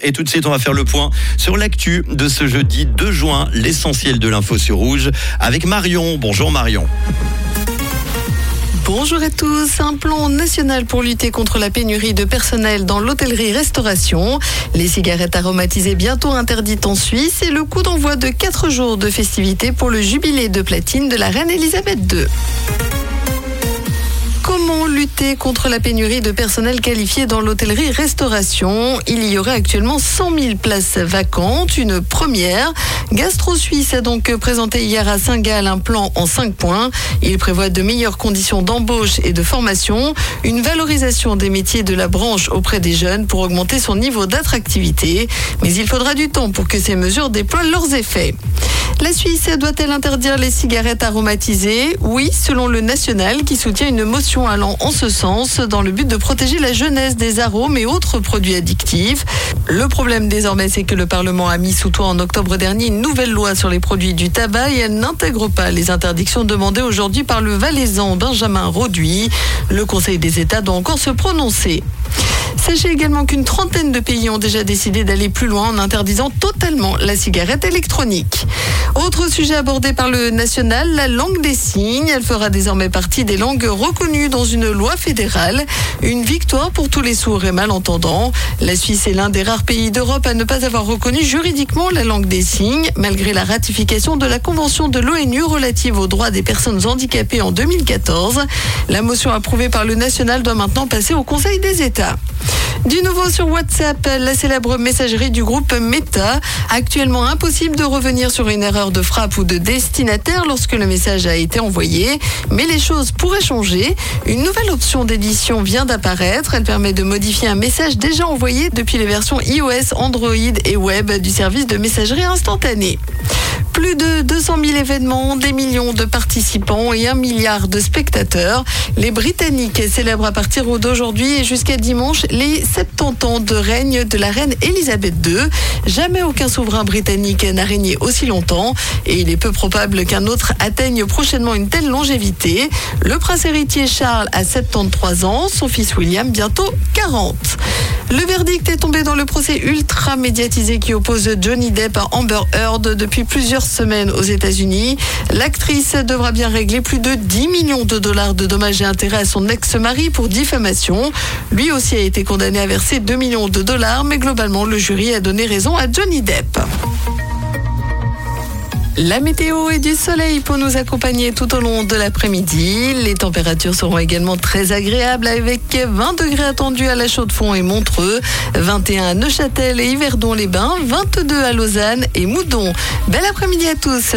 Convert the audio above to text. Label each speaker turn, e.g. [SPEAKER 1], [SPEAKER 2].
[SPEAKER 1] Et tout de suite, on va faire le point sur l'actu de ce jeudi 2 juin, l'essentiel de l'info sur Rouge, avec Marion. Bonjour Marion.
[SPEAKER 2] Bonjour à tous. Un plan national pour lutter contre la pénurie de personnel dans l'hôtellerie-restauration. Les cigarettes aromatisées bientôt interdites en Suisse et le coup d'envoi de 4 jours de festivités pour le jubilé de platine de la reine Elisabeth II. Lutter contre la pénurie de personnel qualifié dans l'hôtellerie-restauration Il y aurait actuellement 100 000 places vacantes, une première. Gastro Suisse a donc présenté hier à Saint-Gall un plan en 5 points. Il prévoit de meilleures conditions d'embauche et de formation, une valorisation des métiers de la branche auprès des jeunes pour augmenter son niveau d'attractivité. Mais il faudra du temps pour que ces mesures déploient leurs effets. La Suisse doit-elle interdire les cigarettes aromatisées? Oui, selon le national qui soutient une motion allant en ce sens dans le but de protéger la jeunesse des arômes et autres produits addictifs. Le problème désormais, c'est que le Parlement a mis sous toit en octobre dernier une nouvelle loi sur les produits du tabac et elle n'intègre pas les interdictions demandées aujourd'hui par le valaisan Benjamin Roduit. Le Conseil des États doit encore se prononcer. Sachez également qu'une trentaine de pays ont déjà décidé d'aller plus loin en interdisant totalement la cigarette électronique. Autre sujet abordé par le national, la langue des signes. Elle fera désormais partie des langues reconnues dans une loi fédérale. Une victoire pour tous les sourds et malentendants. La Suisse est l'un des rares pays d'Europe à ne pas avoir reconnu juridiquement la langue des signes, malgré la ratification de la Convention de l'ONU relative aux droits des personnes handicapées en 2014. La motion approuvée par le national doit maintenant passer au Conseil des États. Du nouveau sur WhatsApp, la célèbre messagerie du groupe Meta. Actuellement impossible de revenir sur une erreur de frappe ou de destinataire lorsque le message a été envoyé. Mais les choses pourraient changer. Une nouvelle option d'édition vient d'apparaître. Elle permet de modifier un message déjà envoyé depuis les versions iOS, Android et web du service de messagerie instantanée. Plus de 200 000 événements, des millions de participants et un milliard de spectateurs. Les Britanniques célèbrent à partir d'aujourd'hui et jusqu'à dimanche les 70 ans de règne de la reine Elisabeth II. Jamais aucun souverain britannique n'a régné aussi longtemps et il est peu probable qu'un autre atteigne prochainement une telle longévité. Le prince héritier Charles a 73 ans, son fils William bientôt 40. Le verdict est tombé dans le procès ultra médiatisé qui oppose Johnny Depp à Amber Heard depuis plusieurs semaines aux États-Unis. L'actrice devra bien régler plus de 10 millions de dollars de dommages et intérêts à son ex-mari pour diffamation. Lui aussi a été condamné à verser 2 millions de dollars, mais globalement, le jury a donné raison à Johnny Depp. La météo et du soleil pour nous accompagner tout au long de l'après-midi. Les températures seront également très agréables avec 20 degrés attendus à la Chaux-de-Fonds et Montreux, 21 à Neuchâtel et Yverdon-les-Bains, 22 à Lausanne et Moudon. Bel après-midi à tous.